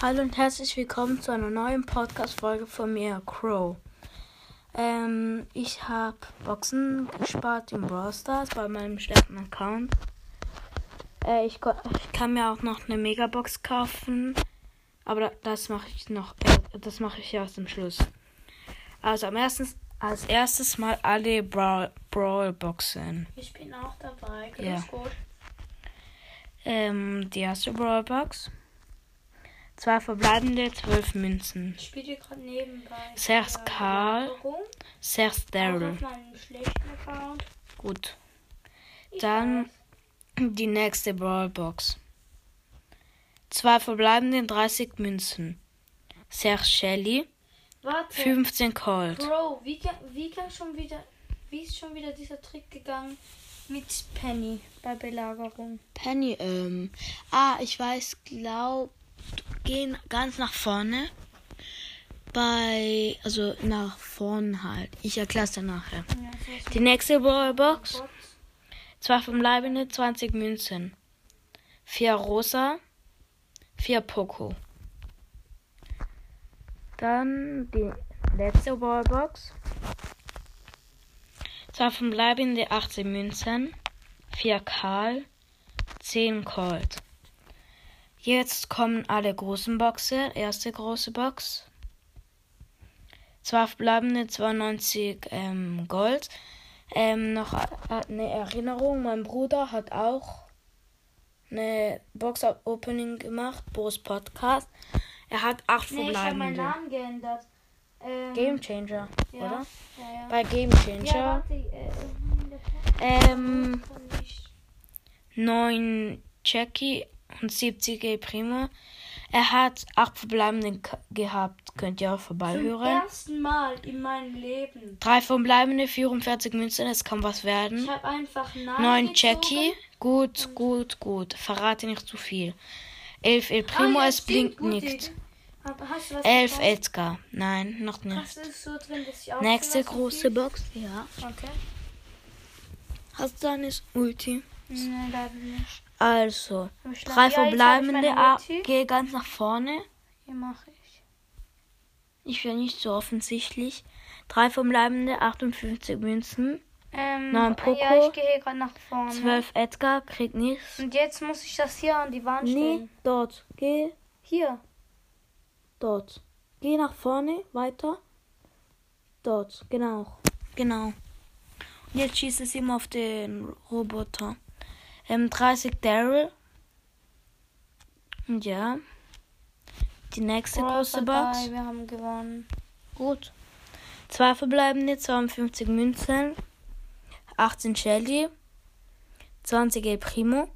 Hallo und herzlich willkommen zu einer neuen Podcast-Folge von mir, Crow. Ähm, ich habe Boxen gespart in Brawl Stars bei meinem stärksten Account. Äh, ich, ich, kann mir auch noch eine Megabox kaufen, aber das mache ich noch, äh, das mache ich erst am Schluss. Also am ersten, als erstes mal alle Brawl, Brawl Boxen. Ich bin auch dabei. Ja. Ganz gut. Ähm, die erste Brawl Box. Zwei verbleibende, zwölf Münzen. Ich spiele gerade nebenbei. Äh, Karl. Auch Daryl. Gut. Ich Dann weiß. die nächste Brawl Box. Zwei verbleibende, 30 Münzen. Serge Shelly, Warte. 15 Colt. Bro, wie, wie kann schon wieder. Wie ist schon wieder dieser Trick gegangen mit Penny bei Belagerung? Penny, ähm. Ah, ich weiß, glaub. Gehen ganz nach vorne. Bei. Also nach vorne halt. Ich erkläre es dir nachher. Ja, Die nächste Brawl mit Box. Bots. Zwei verbleibende, 20 Münzen. Vier Rosa, vier Poco. Dann die letzte Wallbox. Zwei verbleibende, 18 Münzen. Vier Karl, 10 Colt. Jetzt kommen alle großen Boxen. Erste große Box. Zwei verbleibende, 92 ähm, Gold. Ähm, noch a- eine Erinnerung, mein Bruder hat auch eine Box-Opening gemacht, Bo's Podcast. Er hat acht Nee, ich habe verbleibende. meinen Namen geändert. Ähm, Game Changer, ja, oder? Ja, ja. Bei Game Changer. warte, äh, Ähm, 9 Jackie und 70 El Primo. Er hat acht verbleibende gehabt, könnt ihr auch Zum vorbeihören. ersten Mal in meinem Leben. Drei verbleibende, 44 Münzen, es kann was werden. Ich habe einfach Nein 9 gezogen. Jackie. Gut, gut, gut. Verrate nicht zu viel. 11 El Primo, Ah, ja, es blinkt gute nicht. Idee. Aber hast du was 11 bekommen? Edgar. Nein, noch nicht. so drin, Nächste große Box. Ja. Okay. Hast du deine Ulti? Nein, leider nicht. Also, drei verbleibende. Ulti. Geh ganz nach vorne. Hier mache ich. Ich will nicht so offensichtlich. Drei verbleibende, 58 Münzen. Ähm, Neun Poco. Ja, ich gehe hier gerade nach vorne. 12 Edgar, kriegt nichts. Und jetzt muss ich das hier an die Wand Nee, stellen. dort. Geh Hier. dort. Geh nach vorne, weiter. Dort, genau. Genau. Und jetzt schießt es ihm auf den Roboter. Ähm, 30 Daryl. Und ja. Die nächste Brawl große Box. Wir haben gewonnen. Gut. Zwei verbleibende, 52 Münzen. 18 Shelly. 20 El Primo.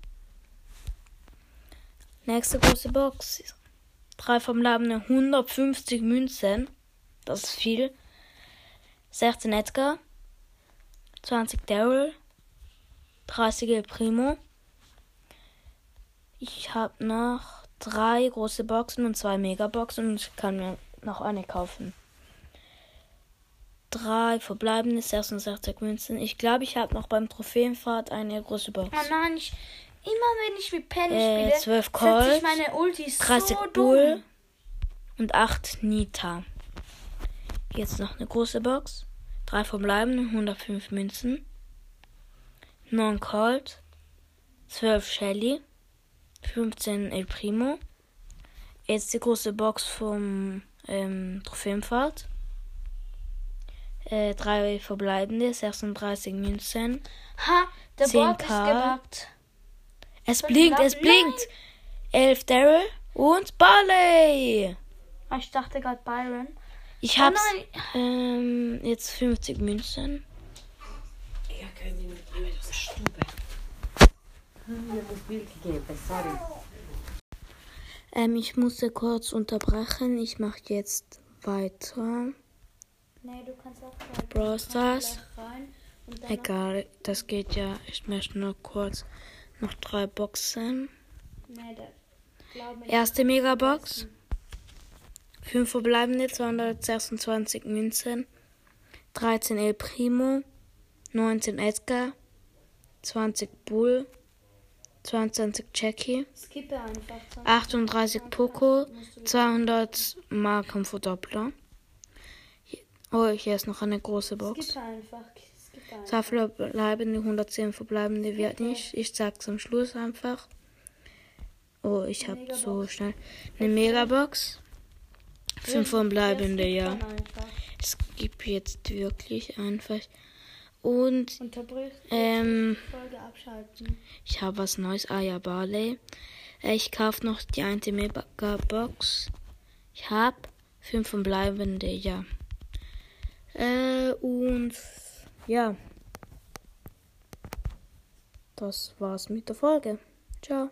Nächste große Box. Drei verbleibende, 150 Münzen. Das ist viel. 16 Edgar. 20 Daryl. 30 El Primo. Ich habe noch drei große Boxen und zwei Megaboxen und ich kann mir noch eine kaufen. Drei verbleibende 66 Münzen. Ich glaube, ich habe noch beim Trophäenfahrt eine große Box. Oh nein, ich, immer wenn ich mit Penny Äh, spiele, 12 setze Colt, ich meine Ulti 30 so Bull und 8 Nita. Jetzt noch eine große Box. Drei verbleibende 105 Münzen. 9 Colt. 12 Shelly. 15 El Primo. Jetzt die große Box vom ähm, Trophäenfahrt. Äh, drei verbleibende, 36 Münzen. Ha, der 10 Bot ist Karl. gebuggt. Es blinkt, es blinkt. 11 Daryl und Barley. Ah, Ich dachte gerade Byron. Ich Oh hab's nein. ähm, jetzt 50 Münzen. Ähm, ich musste kurz unterbrechen. Ich mache jetzt weiter. Nee, du kannst auch. Brawl Stars. Egal, das geht ja. Ich möchte nur kurz noch drei Boxen. Nee. Erste Megabox. Fünf verbleibende, 226 Münzen. 13 El Primo. 19 Edgar. 20 Bull. 22 Jackie, Skippe einfach. sonst 38 Poco, 200 Marken Verdoppler. Oh, hier ist noch eine große Box. Skippe einfach. Skippe. Zwei verbleibende, 110 verbleibende wird nicht. Ich sag's am Schluss einfach. Oh, ich hab so Megabox. schnell eine Megabox. Fünf verbleibende, ja. Es gibt jetzt wirklich einfach. Und Unterbrich. ähm, Folge abschalten. ich habe was Neues. Ah ja, Barley. Äh, Ich kaufe noch die eine Megabox. Ich habe fünf verbleibende, ja. Äh, und ja. Das war's mit der Folge. Ciao.